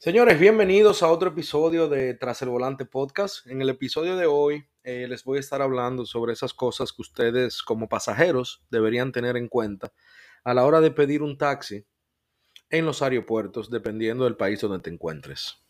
Señores, bienvenidos a otro episodio de Tras el Volante Podcast. En el episodio de hoy eh, les voy a estar hablando sobre esas cosas que ustedes como pasajeros deberían tener en cuenta a la hora de pedir un taxi en los aeropuertos, dependiendo del país donde te encuentres.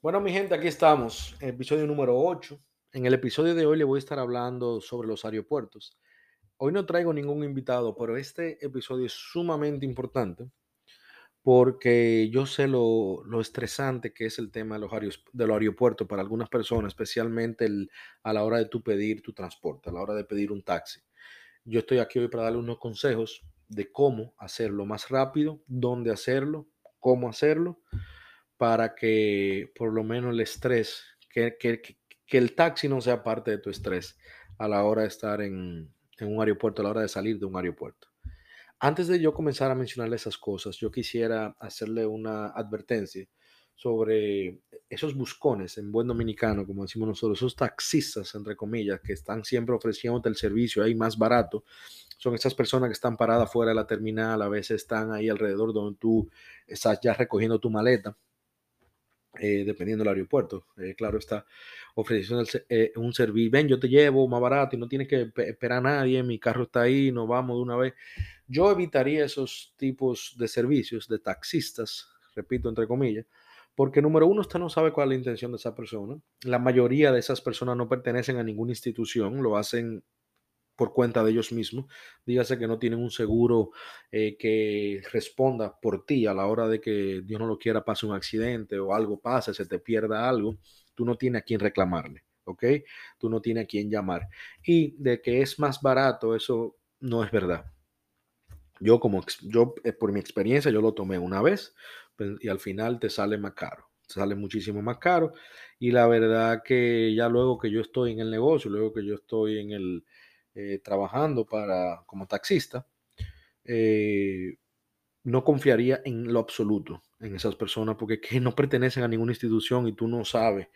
Bueno, mi gente, aquí estamos, episodio número 8. En el episodio de hoy le voy a estar hablando sobre los aeropuertos. Hoy no traigo ningún invitado, pero este episodio es sumamente importante porque yo sé lo, lo estresante que es el tema de los, de los aeropuertos para algunas personas, especialmente a la hora de tu pedir tu transporte, a la hora de pedir un taxi. Yo estoy aquí hoy para darle unos consejos de cómo hacerlo más rápido, dónde hacerlo, cómo hacerlo para que por lo menos el estrés, que, que, que el taxi no sea parte de tu estrés a la hora de estar en, en, un aeropuerto, a la hora de salir de un aeropuerto. Antes de yo comenzar a mencionarle esas cosas, yo quisiera hacerle una advertencia sobre esos buscones en buen dominicano, como decimos nosotros, esos taxistas, entre comillas, que están siempre ofreciéndote el servicio ahí más barato. Son esas personas que están paradas fuera de la terminal, a veces están ahí alrededor donde tú estás ya recogiendo tu maleta eh, dependiendo del aeropuerto. Eh, claro, está ofreciendo eh, un servicio. Ven, yo te llevo más barato y no tienes que esperar a nadie. Mi carro está ahí, nos vamos de una vez. Yo evitaría esos tipos de servicios de taxistas, repito, entre comillas, porque número uno, usted no sabe cuál es la intención de esa persona. La mayoría de esas personas no pertenecen a ninguna institución, lo hacen por cuenta de ellos mismos. Dígase que no tienen un seguro eh, que responda por ti a la hora de que Dios no lo quiera, pase un accidente o algo pase, se te pierda algo. Tú no tienes a quién reclamarle, ¿ok? Tú no tienes a quién llamar. Y de que es más barato, eso no es verdad. Yo, como yo, eh, por mi experiencia, yo lo tomé una vez pues, y al final te sale más caro. Sale muchísimo más caro. Y la verdad que ya luego que yo estoy en el negocio, luego que yo estoy en el, eh, trabajando para, como taxista, eh, no confiaría en lo absoluto en esas personas porque que no pertenecen a ninguna institución y tú no sabes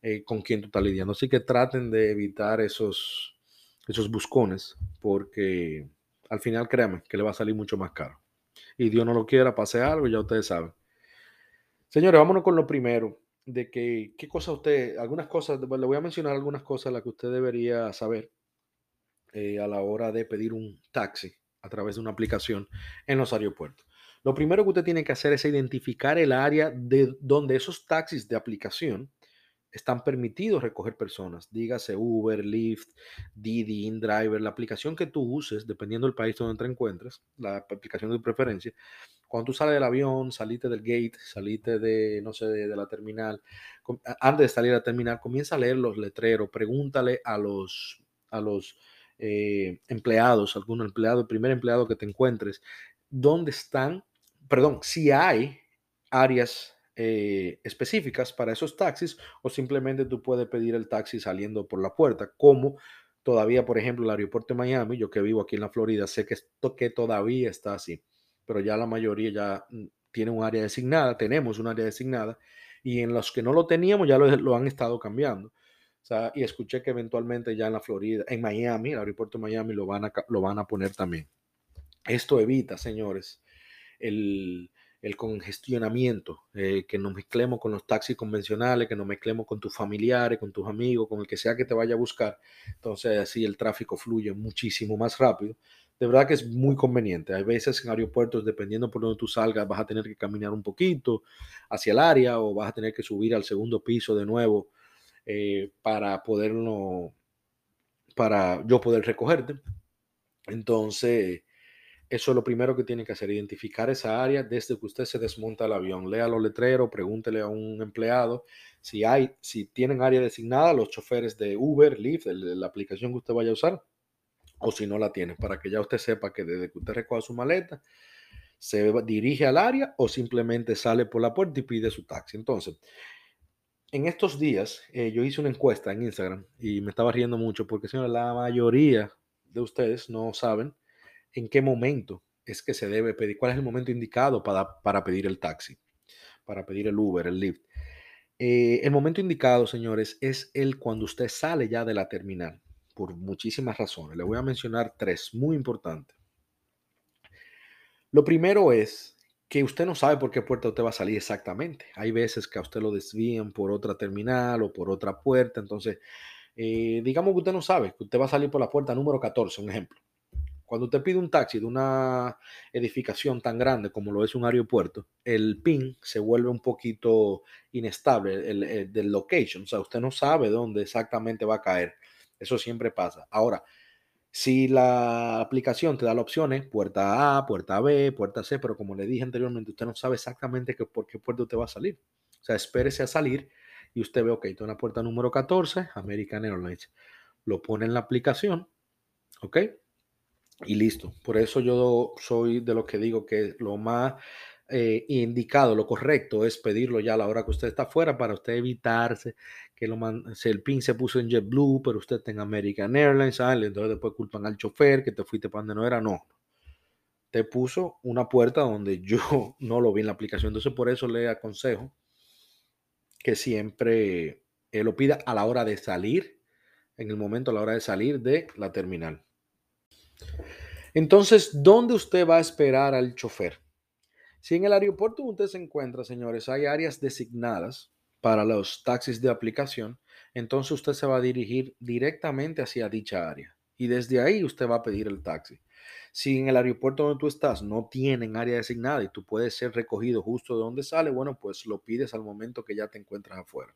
eh, con quién tú estás lidiando. Así que traten de evitar esos, esos buscones porque al final créanme que le va a salir mucho más caro. Y Dios no lo quiera, pase algo, ya ustedes saben. Señores, vámonos con lo primero, de que, qué cosa usted, algunas cosas, le voy a mencionar algunas cosas las que usted debería saber eh, a la hora de pedir un taxi a través de una aplicación en los aeropuertos. Lo primero que usted tiene que hacer es identificar el área de donde esos taxis de aplicación están permitidos recoger personas. Dígase Uber, Lyft, Didi, InDriver, la aplicación que tú uses, dependiendo del país donde te encuentres, la aplicación de preferencia. Cuando tú sales del avión, saliste del gate, saliste de, no sé, de, de la terminal, antes de salir a la terminal, comienza a leer los letreros, pregúntale a los, a los eh, empleados, algún empleado, el primer empleado que te encuentres, dónde están, perdón, si hay áreas eh, específicas para esos taxis o simplemente tú puedes pedir el taxi saliendo por la puerta, como todavía, por ejemplo, el aeropuerto de Miami, yo que vivo aquí en la Florida, sé que esto que todavía está así, pero ya la mayoría ya mm, tiene un área designada, tenemos un área designada, y en los que no lo teníamos ya lo, lo han estado cambiando y escuché que eventualmente ya en la Florida, en Miami, el aeropuerto de Miami lo van a, lo van a poner también. Esto evita, señores, el, el congestionamiento, eh, que nos mezclemos con los taxis convencionales, que nos mezclemos con tus familiares, con tus amigos, con el que sea que te vaya a buscar. Entonces así el tráfico fluye muchísimo más rápido. De verdad que es muy conveniente. Hay veces en aeropuertos, dependiendo por donde tú salgas, vas a tener que caminar un poquito hacia el área o vas a tener que subir al segundo piso de nuevo eh, para poderlo, para yo poder recogerte. Entonces, eso es lo primero que tiene que hacer, identificar esa área desde que usted se desmonta el avión. Lea los letreros, pregúntele a un empleado si hay, si tienen área designada, los choferes de Uber, Lyft, la aplicación que usted vaya a usar, o si no la tiene, para que ya usted sepa que desde que usted recoja su maleta, se dirige al área o simplemente sale por la puerta y pide su taxi. Entonces, en estos días eh, yo hice una encuesta en Instagram y me estaba riendo mucho porque, señor, la mayoría de ustedes no saben en qué momento es que se debe pedir, cuál es el momento indicado para, para pedir el taxi, para pedir el Uber, el Lyft. Eh, el momento indicado, señores, es el cuando usted sale ya de la terminal, por muchísimas razones. Le voy a mencionar tres muy importantes. Lo primero es que usted no sabe por qué puerta usted va a salir exactamente. Hay veces que a usted lo desvían por otra terminal o por otra puerta. Entonces, eh, digamos que usted no sabe, que usted va a salir por la puerta número 14, un ejemplo. Cuando usted pide un taxi de una edificación tan grande como lo es un aeropuerto, el PIN se vuelve un poquito inestable, el, el, del location. O sea, usted no sabe dónde exactamente va a caer. Eso siempre pasa. Ahora, si la aplicación te da las opciones, puerta A, puerta B, puerta C, pero como le dije anteriormente, usted no sabe exactamente que, por qué puerta usted va a salir. O sea, espérese a salir y usted ve, ok, estoy en puerta número 14, American Airlines. Lo pone en la aplicación, ok, y listo. Por eso yo soy de los que digo que lo más eh, indicado, lo correcto es pedirlo ya a la hora que usted está afuera para usted evitarse que lo man, el PIN se puso en JetBlue, pero usted tenga American Airlines, ¿sale? entonces después culpan al chofer que te fuiste para donde no era, no. Te puso una puerta donde yo no lo vi en la aplicación, entonces por eso le aconsejo que siempre eh, lo pida a la hora de salir, en el momento a la hora de salir de la terminal. Entonces, ¿dónde usted va a esperar al chofer? Si en el aeropuerto usted se encuentra, señores, hay áreas designadas para los taxis de aplicación, entonces usted se va a dirigir directamente hacia dicha área y desde ahí usted va a pedir el taxi. Si en el aeropuerto donde tú estás no tienen área designada y tú puedes ser recogido justo de donde sale, bueno, pues lo pides al momento que ya te encuentras afuera.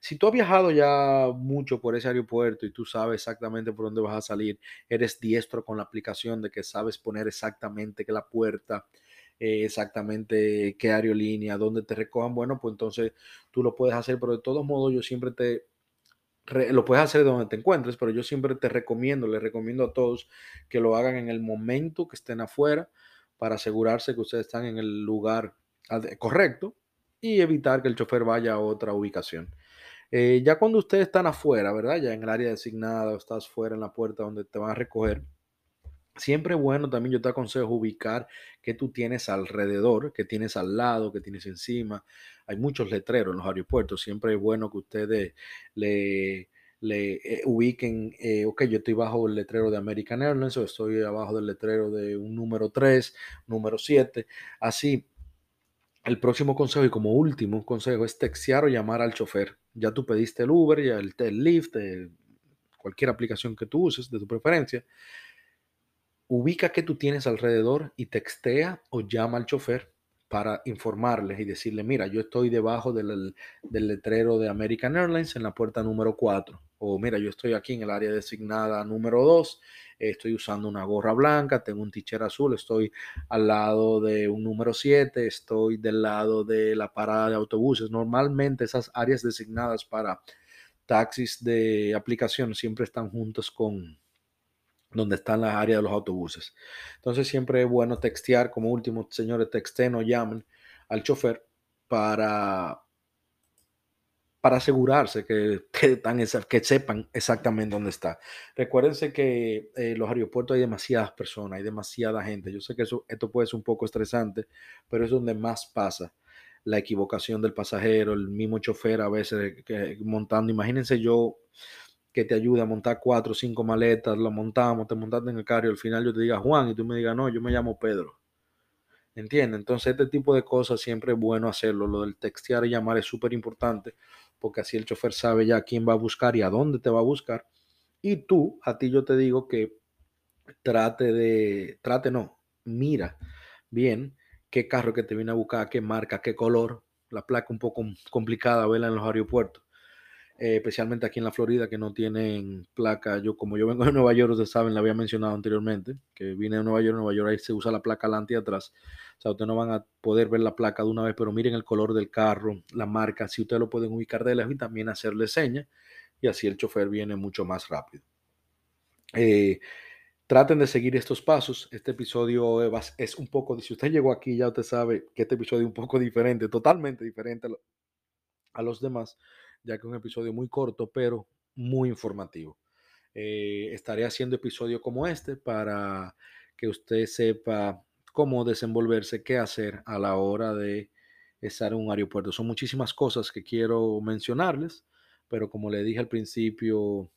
Si tú has viajado ya mucho por ese aeropuerto y tú sabes exactamente por dónde vas a salir, eres diestro con la aplicación de que sabes poner exactamente que la puerta, eh, exactamente qué aerolínea, dónde te recojan, bueno, pues entonces tú lo puedes hacer, pero de todos modos yo siempre te, lo puedes hacer donde te encuentres, pero yo siempre te recomiendo, les recomiendo a todos que lo hagan en el momento que estén afuera para asegurarse que ustedes están en el lugar correcto y evitar que el chofer vaya a otra ubicación. Eh, ya cuando ustedes están afuera, ¿verdad? Ya en el área designada, estás fuera en la puerta donde te van a recoger, Siempre bueno, también yo te aconsejo ubicar qué tú tienes alrededor, qué tienes al lado, qué tienes encima. Hay muchos letreros en los aeropuertos. Siempre es bueno que ustedes le, le eh, ubiquen, eh, ok, yo estoy bajo el letrero de American Airlines o estoy abajo del letrero de un número 3, número 7. Así, el próximo consejo y como último consejo es textear o llamar al chofer. Ya tú pediste el Uber, ya el, el Lyft, cualquier aplicación que tú uses de tu preferencia ubica qué tú tienes alrededor y textea o llama al chofer para informarles y decirle, mira, yo estoy debajo del, letrero de American Airlines en la puerta número 4. O mira, yo estoy aquí en el área designada número 2, estoy usando una gorra blanca, tengo un teacher azul, estoy al lado de un número 7, estoy del lado de la parada de autobuses. Normalmente esas áreas designadas para taxis de aplicación siempre están juntos con, donde están las áreas de los autobuses. Entonces siempre es bueno textear, como último, señores, texten o llamen al chofer para, para asegurarse que, que, que sepan exactamente dónde está. Recuérdense que en eh, los aeropuertos hay demasiadas personas, hay demasiada gente. Yo sé que eso, esto puede ser un poco estresante, pero es donde más pasa la equivocación del pasajero, el mismo chofer a veces que, montando. Imagínense yo que te ayude a montar cuatro o cinco maletas, lo montamos, te montaste en el carro y al final yo te diga Juan y tú me digas, no, yo me llamo Pedro. ¿Entiendes? Entonces este tipo de cosas siempre es bueno hacerlo. Lo del textear y llamar es súper importante porque así el chofer sabe ya quién va a buscar y a dónde te va a buscar. Y tú, a ti yo te digo que trate de, trate no, mira bien qué carro que te viene a buscar, qué marca, qué color. La placa un poco complicada verla en los aeropuertos eh, especialmente aquí en la Florida, que no tienen placa. Yo, como yo vengo de Nueva York, ustedes saben, la había mencionado anteriormente, que vine de Nueva York, Nueva York ahí se usa la placa adelante y atrás. O sea, ustedes no van a poder ver la placa de una vez, pero miren el color del carro, la marca, si ustedes lo pueden ubicar de lejos y también hacerle señas, y así el chofer viene mucho más rápido. Eh, traten de seguir estos pasos. Este episodio es un poco, si usted llegó aquí, ya usted sabe que este episodio es un poco diferente, totalmente diferente a los demás ya que es un episodio muy corto, pero muy informativo. Eh, estaré haciendo episodios como este para que usted sepa cómo desenvolverse, qué hacer a la hora de estar en un aeropuerto. Son muchísimas cosas que quiero mencionarles, pero como le dije al principio,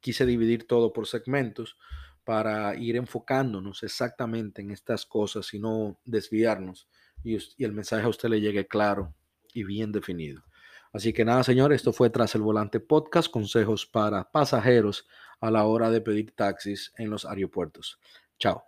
quise dividir todo por segmentos para ir enfocándonos exactamente en estas cosas y no desviarnos y, y el mensaje a usted le llegue claro y bien definido. Así que nada, señor, esto fue Tras el Volante Podcast, consejos para pasajeros a la hora de pedir taxis en los aeropuertos. Chao.